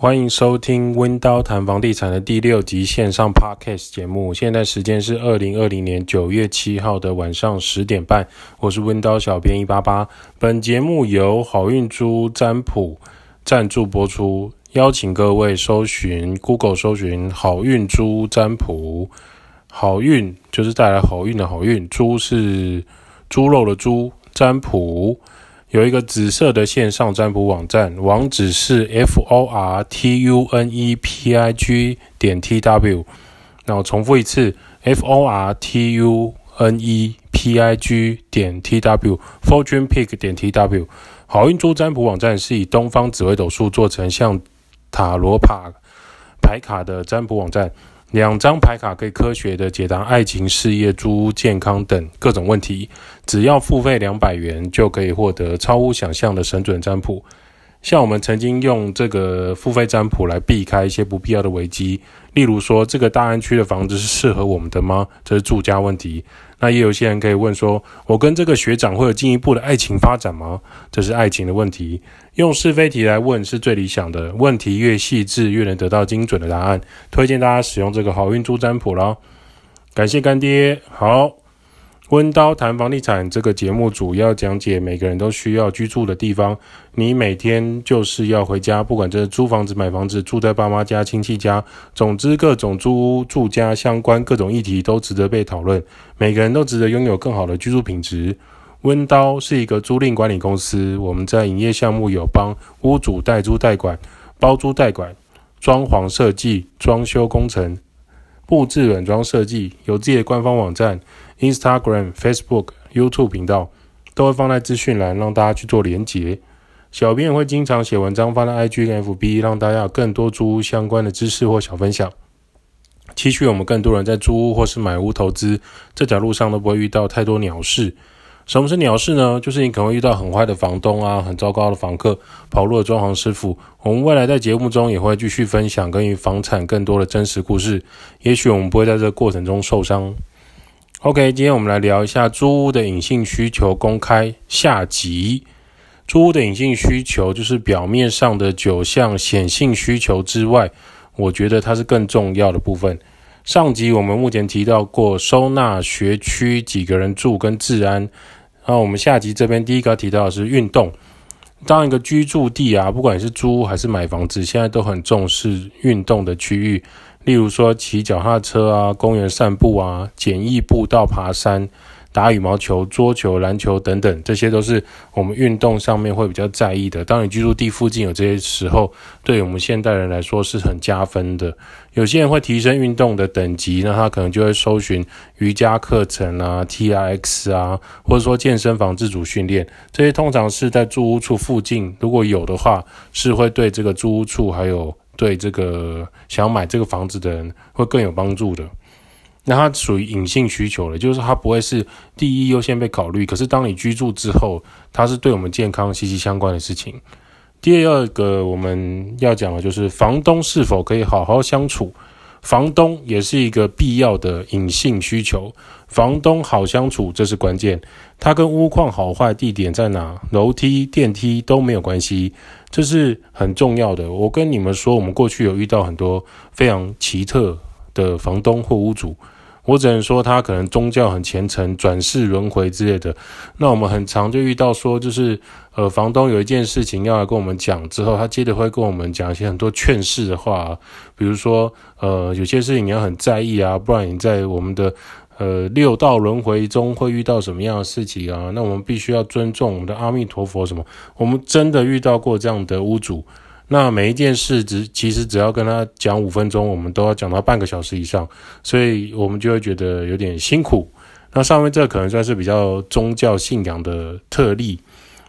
欢迎收听温刀谈房地产的第六集线上 Podcast 节目。现在时间是二零二零年九月七号的晚上十点半。我是温刀小编一八八。本节目由好运猪占卜赞助播出，邀请各位搜寻 Google 搜寻好运猪占卜。好运就是带来好运的好运，猪是猪肉的猪，占卜。有一个紫色的线上占卜网站，网址是 f o r t u n e p i g 点 t w。那我重复一次，f o r t u n e p i g 点 t w，fortune pick 点 t w。好运猪占卜网站是以东方紫微斗数做成像塔罗牌牌卡的占卜网站。两张牌卡可以科学的解答爱情、事业、租屋、健康等各种问题，只要付费两百元就可以获得超乎想象的神准占卜。像我们曾经用这个付费占卜来避开一些不必要的危机，例如说这个大安区的房子是适合我们的吗？这是住家问题。那也有些人可以问说，我跟这个学长会有进一步的爱情发展吗？这是爱情的问题。用是非题来问是最理想的，问题越细致，越能得到精准的答案。推荐大家使用这个好运珠占卜啦。感谢干爹。好，温刀谈房地产这个节目主要讲解每个人都需要居住的地方。你每天就是要回家，不管这是租房子、买房子、住在爸妈家、亲戚家，总之各种租屋、住家相关各种议题都值得被讨论。每个人都值得拥有更好的居住品质。温刀是一个租赁管理公司，我们在营业项目有帮屋主代租代管、包租代管、装潢设计、装修工程、布置软装设计，有自己的官方网站、Instagram、Facebook、YouTube 频道，都会放在资讯栏，让大家去做连结。小编也会经常写文章放在 IG 跟 FB，让大家有更多租屋相关的知识或小分享。期许我们更多人在租屋或是买屋投资这条路上都不会遇到太多鸟事。什么是鸟事呢？就是你可能会遇到很坏的房东啊，很糟糕的房客，跑路的装潢师傅。我们未来在节目中也会继续分享关于房产更多的真实故事。也许我们不会在这个过程中受伤。OK，今天我们来聊一下租屋的隐性需求公开下集。租屋的隐性需求就是表面上的九项显性需求之外，我觉得它是更重要的部分。上集我们目前提到过收纳、学区、几个人住跟治安。那我们下集这边第一个要提到的是运动。当一个居住地啊，不管是租还是买房子，现在都很重视运动的区域，例如说骑脚踏车啊、公园散步啊、简易步道爬山。打羽毛球、桌球、篮球等等，这些都是我们运动上面会比较在意的。当你居住地附近有这些时候，对我们现代人来说是很加分的。有些人会提升运动的等级，那他可能就会搜寻瑜伽课程啊、TRX 啊，或者说健身房自主训练。这些通常是在住屋处附近，如果有的话，是会对这个租屋处还有对这个想买这个房子的人会更有帮助的。那它属于隐性需求了，就是它不会是第一优先被考虑。可是当你居住之后，它是对我们健康息息相关的事情。第二个我们要讲的就是房东是否可以好好相处，房东也是一个必要的隐性需求。房东好相处，这是关键。它跟屋况好坏、地点在哪、楼梯、电梯都没有关系，这是很重要的。我跟你们说，我们过去有遇到很多非常奇特的房东或屋主，我只能说他可能宗教很虔诚，转世轮回之类的。那我们很常就遇到说，就是呃，房东有一件事情要来跟我们讲之后，他接着会跟我们讲一些很多劝世的话，比如说呃，有些事情你要很在意啊，不然你在我们的呃六道轮回中会遇到什么样的事情啊？那我们必须要尊重我们的阿弥陀佛什么？我们真的遇到过这样的屋主。那每一件事只其实只要跟他讲五分钟，我们都要讲到半个小时以上，所以我们就会觉得有点辛苦。那上面这可能算是比较宗教信仰的特例。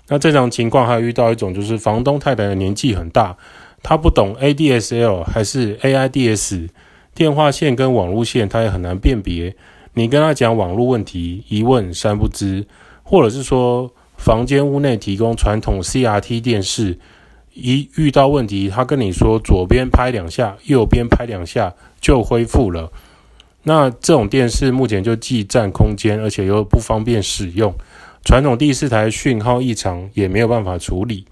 那正常情况还遇到一种，就是房东太太的年纪很大，她不懂 ADSL 还是 AIDS 电话线跟网路线，她也很难辨别。你跟他讲网络问题，一问三不知，或者是说房间屋内提供传统 CRT 电视。一遇到问题，他跟你说左边拍两下，右边拍两下就恢复了。那这种电视目前就既占空间，而且又不方便使用。传统第四台讯号异常也没有办法处理。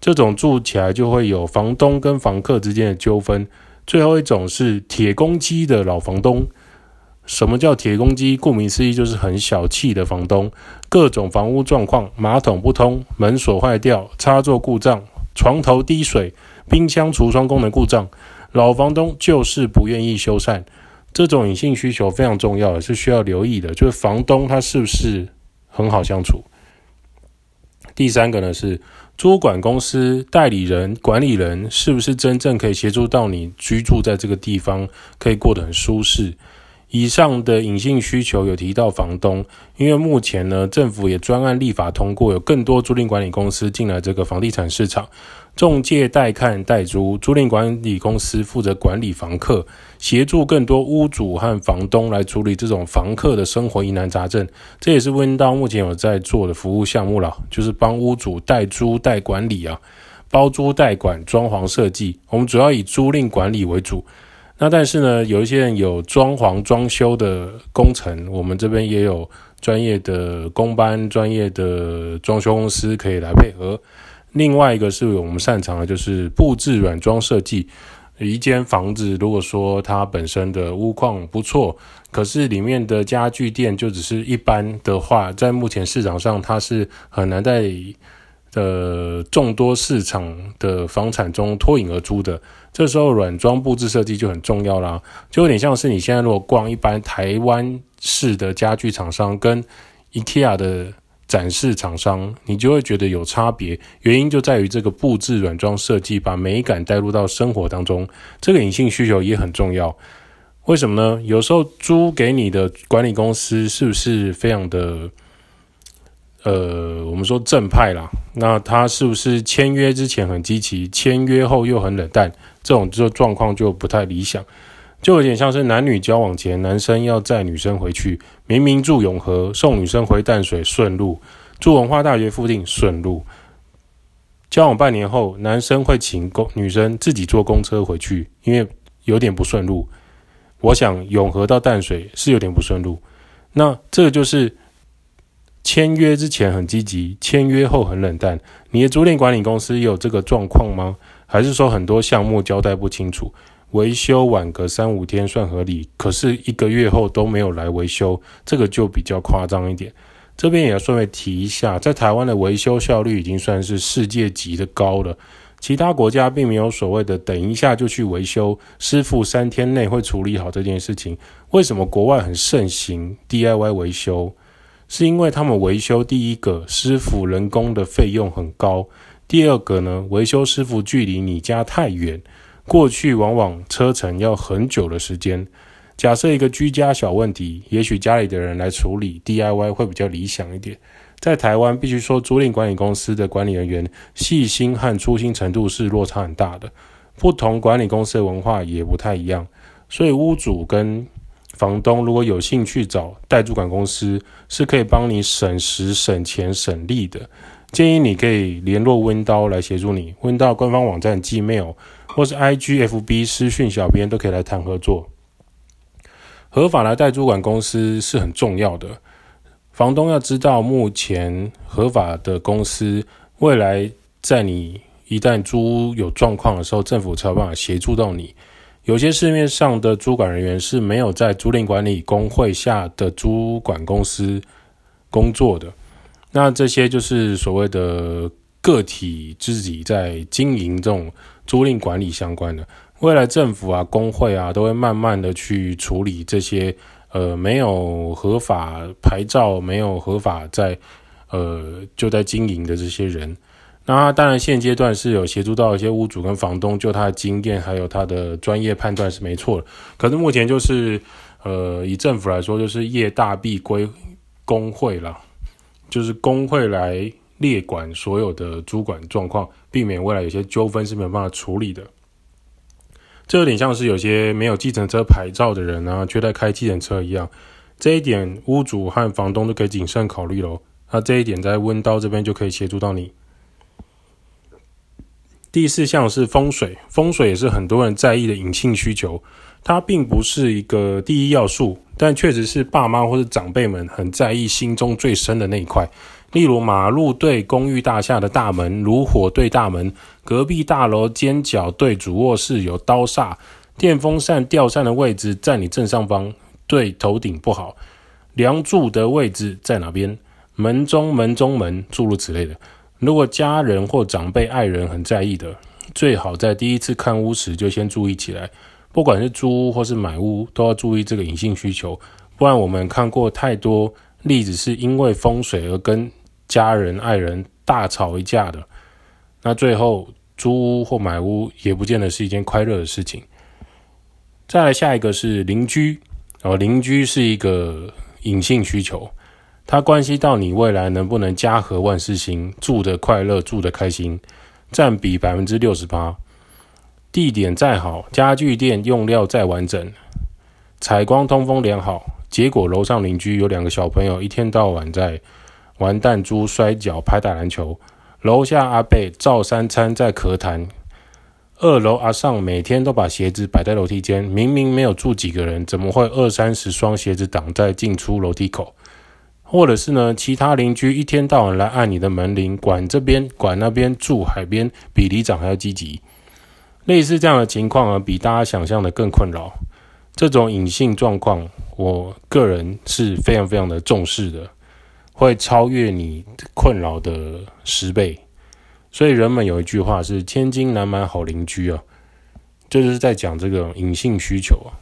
这种住起来就会有房东跟房客之间的纠纷。最后一种是铁公鸡的老房东。什么叫铁公鸡？顾名思义，就是很小气的房东。各种房屋状况：马桶不通、门锁坏掉、插座故障、床头滴水、冰箱橱窗功能故障，老房东就是不愿意修缮。这种隐性需求非常重要，是需要留意的。就是房东他是不是很好相处？第三个呢是租管公司代理人、管理人是不是真正可以协助到你居住在这个地方，可以过得很舒适？以上的隐性需求有提到房东，因为目前呢，政府也专案立法通过，有更多租赁管理公司进来这个房地产市场，中介、代看、代租，租赁管理公司负责管理房客，协助更多屋主和房东来处理这种房客的生活疑难杂症。这也是温叨目前有在做的服务项目了，就是帮屋主代租代管理啊，包租代管、装潢设计，我们主要以租赁管理为主。那但是呢，有一些人有装潢装修的工程，我们这边也有专业的工班、专业的装修公司可以来配合。另外一个是我们擅长的，就是布置软装设计。一间房子，如果说它本身的屋况不错，可是里面的家具店就只是一般的话，在目前市场上，它是很难在的众多市场的房产中脱颖而出的。这时候软装布置设计就很重要啦，就有点像是你现在如果逛一般台湾式的家具厂商跟 IKEA 的展示厂商，你就会觉得有差别。原因就在于这个布置软装设计把美感带入到生活当中，这个隐性需求也很重要。为什么呢？有时候租给你的管理公司是不是非常的？呃，我们说正派啦，那他是不是签约之前很积极，签约后又很冷淡？这种就状况就不太理想，就有点像是男女交往前，男生要载女生回去，明明住永和，送女生回淡水顺路，住文化大学附近顺路，交往半年后，男生会请公女生自己坐公车回去，因为有点不顺路。我想永和到淡水是有点不顺路，那这个就是。签约之前很积极，签约后很冷淡。你的租赁管理公司有这个状况吗？还是说很多项目交代不清楚，维修晚个三五天算合理，可是一个月后都没有来维修，这个就比较夸张一点。这边也要顺便提一下，在台湾的维修效率已经算是世界级的高了，其他国家并没有所谓的等一下就去维修，师傅三天内会处理好这件事情。为什么国外很盛行 DIY 维修？是因为他们维修第一个师傅人工的费用很高，第二个呢，维修师傅距离你家太远，过去往往车程要很久的时间。假设一个居家小问题，也许家里的人来处理 DIY 会比较理想一点。在台湾，必须说租赁管理公司的管理人员细心和粗心程度是落差很大的，不同管理公司的文化也不太一样，所以屋主跟房东如果有兴趣找代租管公司，是可以帮你省时、省钱、省力的。建议你可以联络温刀来协助你，温叨官方网站、Gmail 或是 IGFB 私讯小编都可以来谈合作。合法的代租管公司是很重要的，房东要知道目前合法的公司，未来在你一旦租屋有状况的时候，政府才有办法协助到你。有些市面上的租管人员是没有在租赁管理公会下的租管公司工作的，那这些就是所谓的个体自己在经营这种租赁管理相关的。未来政府啊、工会啊都会慢慢的去处理这些呃没有合法牌照、没有合法在呃就在经营的这些人。那当然现阶段是有协助到一些屋主跟房东，就他的经验还有他的专业判断是没错的。可是目前就是，呃，以政府来说，就是业大必归工会啦，就是工会来列管所有的租管状况，避免未来有些纠纷是没有办法处理的。这有点像是有些没有计程车牌照的人啊，却在开计程车一样。这一点屋主和房东都可以谨慎考虑喽。那这一点在温刀这边就可以协助到你。第四项是风水，风水也是很多人在意的隐性需求。它并不是一个第一要素，但确实是爸妈或者长辈们很在意、心中最深的那一块。例如马路对公寓大厦的大门，炉火对大门，隔壁大楼尖角对主卧室有刀煞，电风扇吊扇的位置在你正上方，对头顶不好，梁柱的位置在哪边？门中门中门，诸如此类的。如果家人或长辈、爱人很在意的，最好在第一次看屋时就先注意起来。不管是租屋或是买屋，都要注意这个隐性需求，不然我们看过太多例子，是因为风水而跟家人、爱人大吵一架的。那最后租屋或买屋也不见得是一件快乐的事情。再来下一个是邻居，哦，邻居是一个隐性需求，它关系到你未来能不能家和万事兴，住得快乐，住得开心，占比百分之六十八。地点再好，家具店用料再完整，采光通风良好，结果楼上邻居有两个小朋友一天到晚在玩弹珠、摔跤、拍打篮球；楼下阿伯照三餐在咳痰；二楼阿尚每天都把鞋子摆在楼梯间，明明没有住几个人，怎么会二三十双鞋子挡在进出楼梯口？或者是呢，其他邻居一天到晚来按你的门铃，管这边管那边，住海边比里长还要积极。类似这样的情况啊，比大家想象的更困扰。这种隐性状况，我个人是非常非常的重视的，会超越你困扰的十倍。所以人们有一句话是“千金难买好邻居”啊，这就是在讲这个隐性需求啊。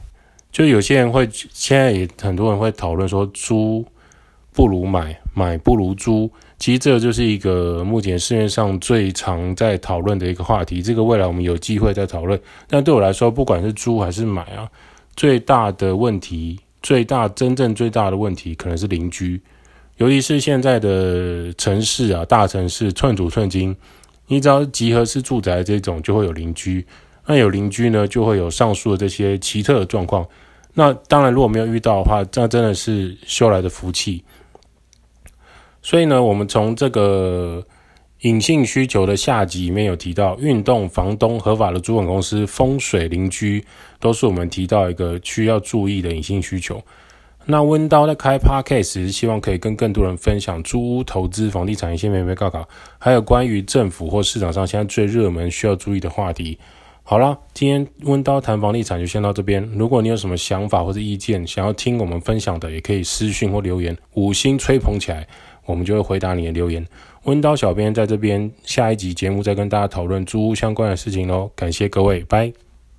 就有些人会，现在也很多人会讨论说，租不如买，买不如租。其实这就是一个目前市面上最常在讨论的一个话题。这个未来我们有机会再讨论。但对我来说，不管是租还是买啊，最大的问题，最大真正最大的问题，可能是邻居。尤其是现在的城市啊，大城市寸土寸金，你只要集合式住宅这种，就会有邻居。那有邻居呢，就会有上述的这些奇特的状况。那当然，如果没有遇到的话，那真的是修来的福气。所以呢，我们从这个隐性需求的下集里面有提到，运动、房东、合法的租管公司、风水、邻居，都是我们提到一个需要注意的隐性需求。那温刀在开 Podcast 希望可以跟更多人分享租屋投资、房地产一些眉眉角角，还有关于政府或市场上现在最热门需要注意的话题。好啦，今天温刀谈房地产就先到这边。如果你有什么想法或者意见，想要听我们分享的，也可以私讯或留言，五星吹捧起来。我们就会回答你的留言。温刀小编在这边，下一集节目再跟大家讨论租屋相关的事情喽。感谢各位，拜。